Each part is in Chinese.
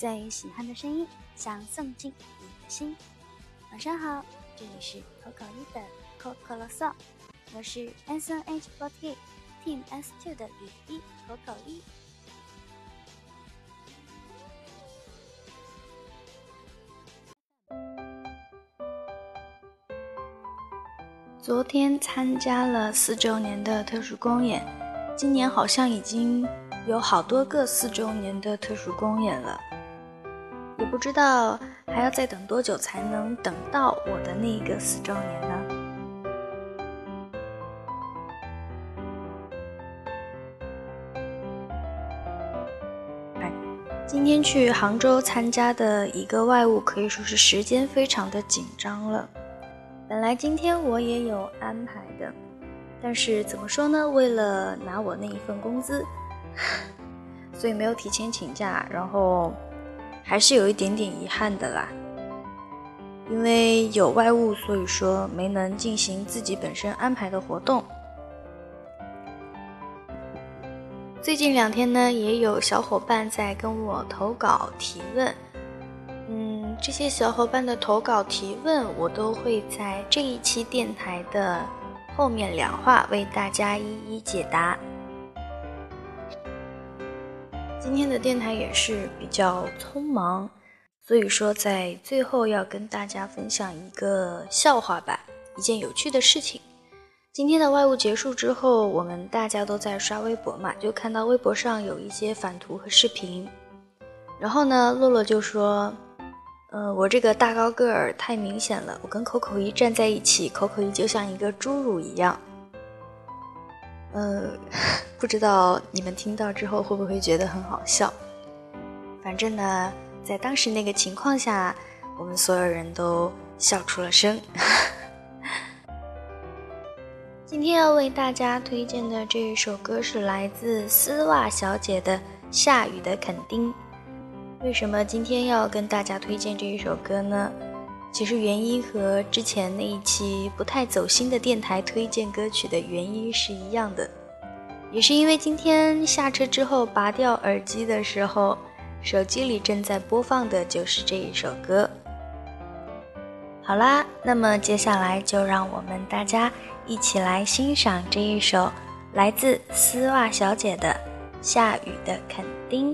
最喜欢的声音，想送进你的心。晚上好，这里是口口一的可可啰嗦，我是 S N H forty Team S two 的雨一口口一。昨天参加了四周年的特殊公演，今年好像已经有好多个四周年的特殊公演了，也不知道还要再等多久才能等到我的那个四周年呢？今天去杭州参加的一个外务，可以说是时间非常的紧张了。本来今天我也有安排的，但是怎么说呢？为了拿我那一份工资，所以没有提前请假，然后还是有一点点遗憾的啦。因为有外务，所以说没能进行自己本身安排的活动。最近两天呢，也有小伙伴在跟我投稿提问。嗯这些小伙伴的投稿提问，我都会在这一期电台的后面两话为大家一一解答。今天的电台也是比较匆忙，所以说在最后要跟大家分享一个笑话吧，一件有趣的事情。今天的外务结束之后，我们大家都在刷微博嘛，就看到微博上有一些反图和视频，然后呢，洛洛就说。呃，我这个大高个儿太明显了，我跟口口一站在一起，口口一就像一个侏儒一样。呃，不知道你们听到之后会不会觉得很好笑？反正呢，在当时那个情况下，我们所有人都笑出了声。今天要为大家推荐的这一首歌是来自丝袜小姐的《下雨的垦丁》。为什么今天要跟大家推荐这一首歌呢？其实原因和之前那一期不太走心的电台推荐歌曲的原因是一样的，也是因为今天下车之后拔掉耳机的时候，手机里正在播放的就是这一首歌。好啦，那么接下来就让我们大家一起来欣赏这一首来自丝袜小姐的《下雨的垦丁》。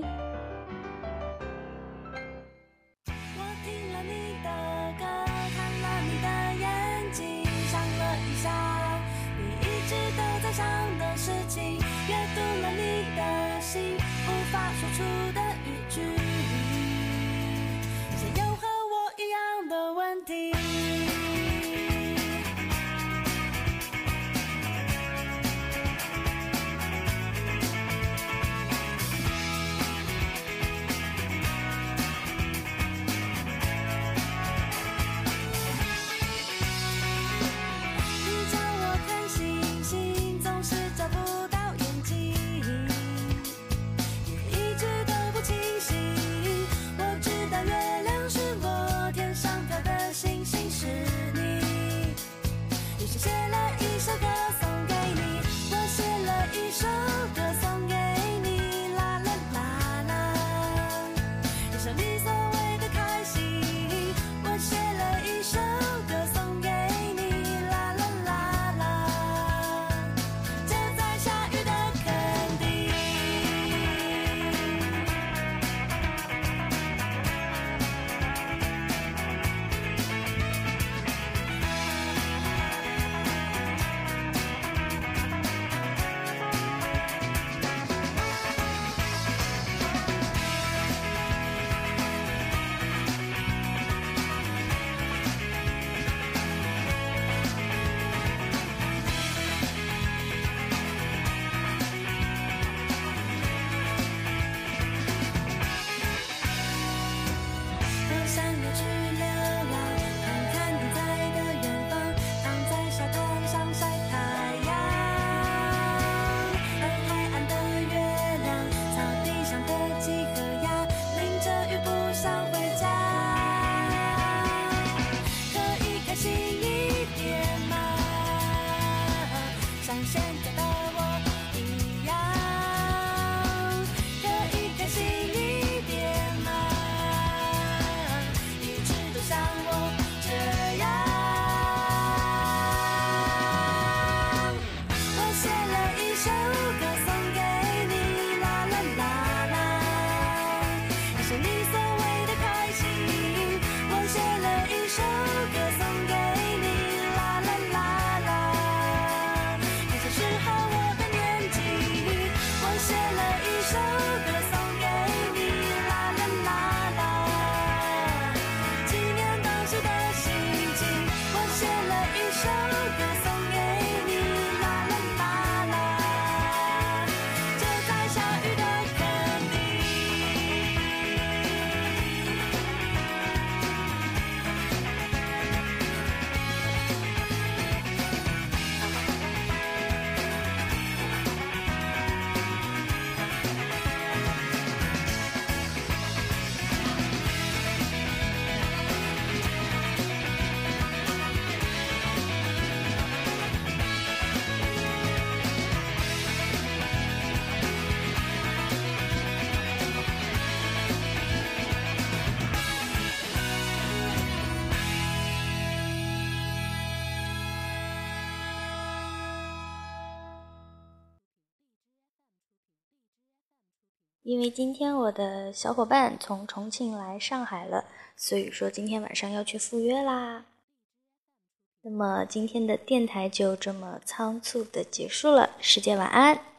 三个字因为今天我的小伙伴从重庆来上海了，所以说今天晚上要去赴约啦。那么今天的电台就这么仓促的结束了，世界晚安。